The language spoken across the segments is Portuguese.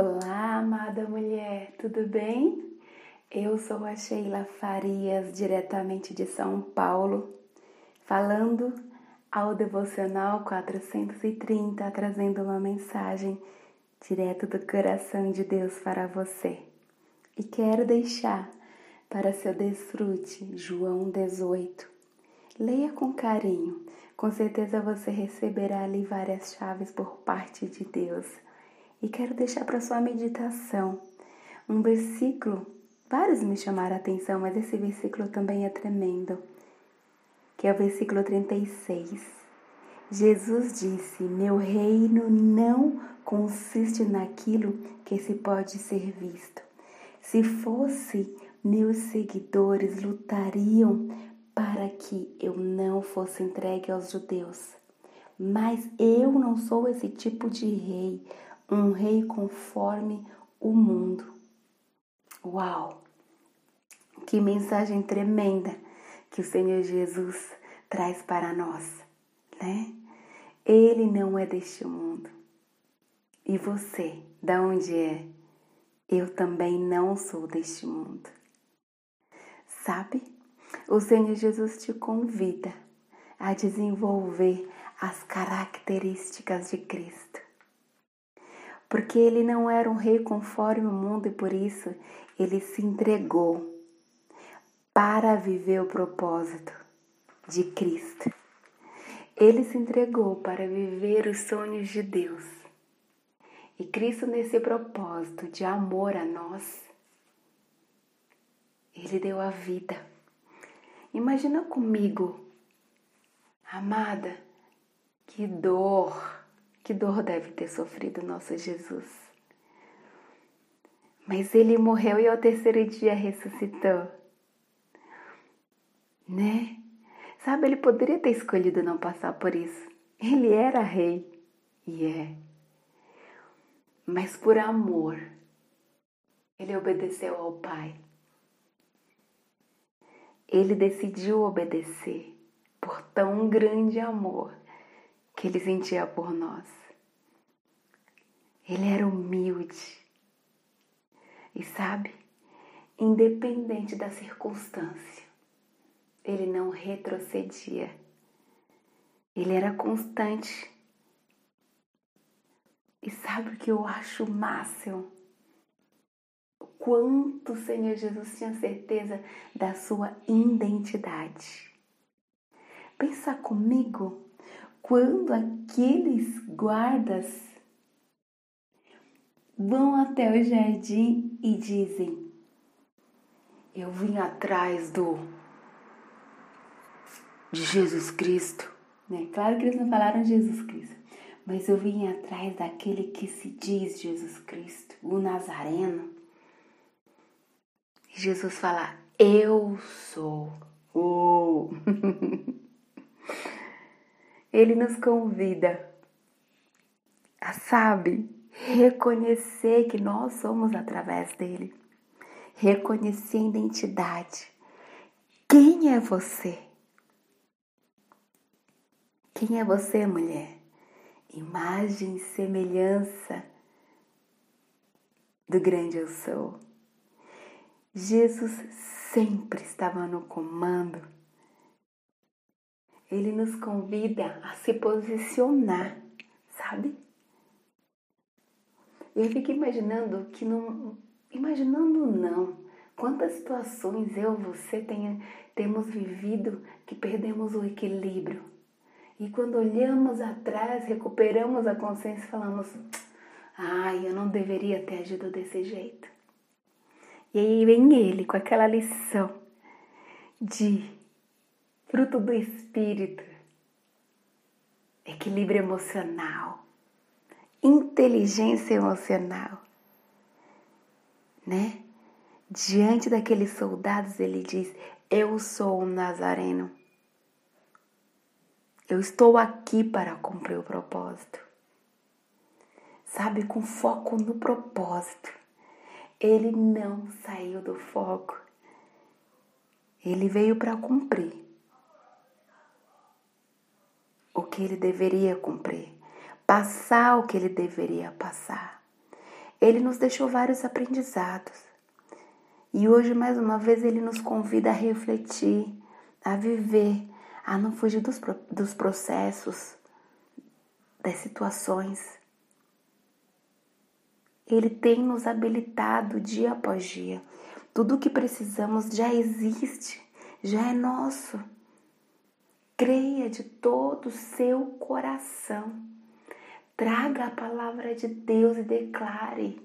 Olá, amada mulher, tudo bem? Eu sou a Sheila Farias, diretamente de São Paulo, falando ao Devocional 430, trazendo uma mensagem direto do coração de Deus para você. E quero deixar para seu desfrute João 18. Leia com carinho, com certeza você receberá ali várias chaves por parte de Deus e quero deixar para sua meditação um versículo. Vários me chamaram a atenção, mas esse versículo também é tremendo, que é o versículo 36. Jesus disse: Meu reino não consiste naquilo que se pode ser visto. Se fosse, meus seguidores lutariam para que eu não fosse entregue aos judeus. Mas eu não sou esse tipo de rei um rei conforme o mundo. Uau! Que mensagem tremenda que o Senhor Jesus traz para nós, né? Ele não é deste mundo. E você, da onde é? Eu também não sou deste mundo. Sabe? O Senhor Jesus te convida a desenvolver as características de Cristo porque ele não era um rei conforme o mundo e por isso ele se entregou para viver o propósito de Cristo. Ele se entregou para viver os sonhos de Deus. E Cristo, nesse propósito de amor a nós, ele deu a vida. Imagina comigo, amada, que dor que dor deve ter sofrido nosso Jesus. Mas ele morreu e ao terceiro dia ressuscitou. Né? Sabe, ele poderia ter escolhido não passar por isso. Ele era rei. E é. Mas por amor, ele obedeceu ao Pai. Ele decidiu obedecer por tão grande amor que ele sentia por nós. Ele era humilde. E sabe, independente da circunstância, ele não retrocedia. Ele era constante. E sabe o que eu acho máximo? O quanto o Senhor Jesus tinha certeza da sua identidade. Pensa comigo quando aqueles guardas vão até o jardim e dizem: Eu vim atrás do de Jesus Cristo. Né? Claro que eles não falaram Jesus Cristo, mas eu vim atrás daquele que se diz Jesus Cristo, o Nazareno. E Jesus fala: Eu sou. Oh. Ele nos convida sabe, reconhecer que nós somos através dele, reconhecer a identidade. Quem é você? Quem é você, mulher? Imagem e semelhança do grande eu sou. Jesus sempre estava no comando ele nos convida a se posicionar, sabe? Eu fico imaginando que não. Imaginando não. Quantas situações eu, você tenha, temos vivido que perdemos o equilíbrio. E quando olhamos atrás, recuperamos a consciência e falamos: ai, eu não deveria ter agido desse jeito. E aí vem ele com aquela lição de fruto do espírito, equilíbrio emocional, inteligência emocional, né? Diante daqueles soldados, ele diz: Eu sou um nazareno. Eu estou aqui para cumprir o propósito. Sabe, com foco no propósito. Ele não saiu do foco. Ele veio para cumprir que ele deveria cumprir, passar o que ele deveria passar. Ele nos deixou vários aprendizados. E hoje, mais uma vez, ele nos convida a refletir, a viver, a não fugir dos, dos processos, das situações. Ele tem nos habilitado dia após dia. Tudo o que precisamos já existe, já é nosso. Creia de todo o seu coração. Traga a palavra de Deus e declare: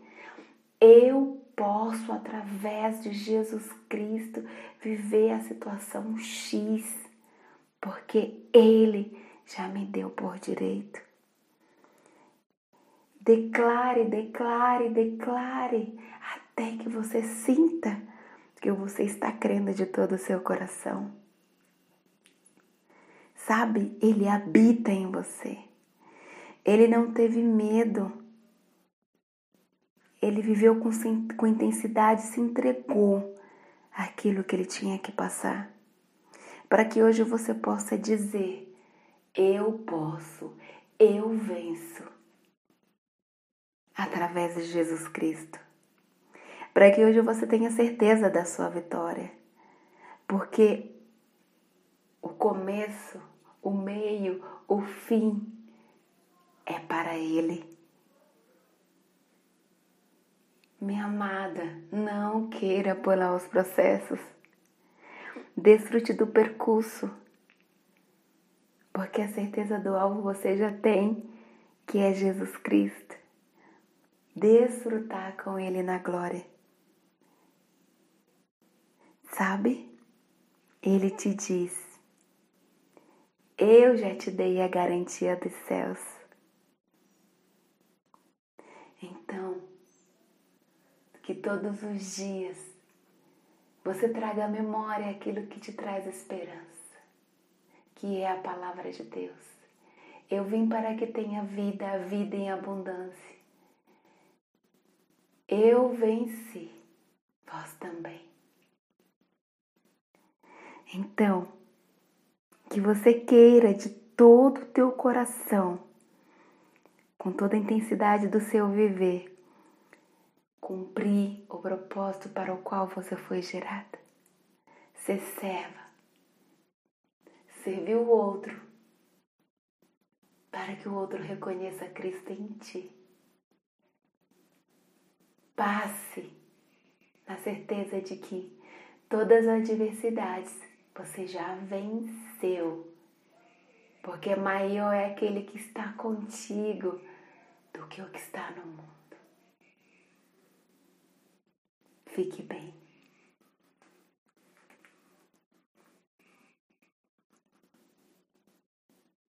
Eu posso, através de Jesus Cristo, viver a situação X, porque Ele já me deu por direito. Declare, declare, declare, até que você sinta que você está crendo de todo o seu coração. Sabe, Ele habita em você. Ele não teve medo. Ele viveu com, com intensidade, se entregou àquilo que ele tinha que passar. Para que hoje você possa dizer: Eu posso, eu venço através de Jesus Cristo. Para que hoje você tenha certeza da sua vitória. Porque o começo, o meio, o fim é para Ele. Minha amada, não queira pular os processos. Desfrute do percurso, porque a certeza do alvo você já tem, que é Jesus Cristo desfrutar com Ele na glória. Sabe? Ele te diz: Eu já te dei a garantia dos céus. Então, que todos os dias você traga à memória aquilo que te traz esperança, que é a palavra de Deus. Eu vim para que tenha vida, a vida em abundância. Eu venci, vós também. Então, que você queira de todo o teu coração, com toda a intensidade do seu viver, cumprir o propósito para o qual você foi gerada. Ser serva, servir o outro, para que o outro reconheça Cristo em ti passe na certeza de que todas as adversidades você já venceu, porque maior é aquele que está contigo que o que está no mundo. Fique bem.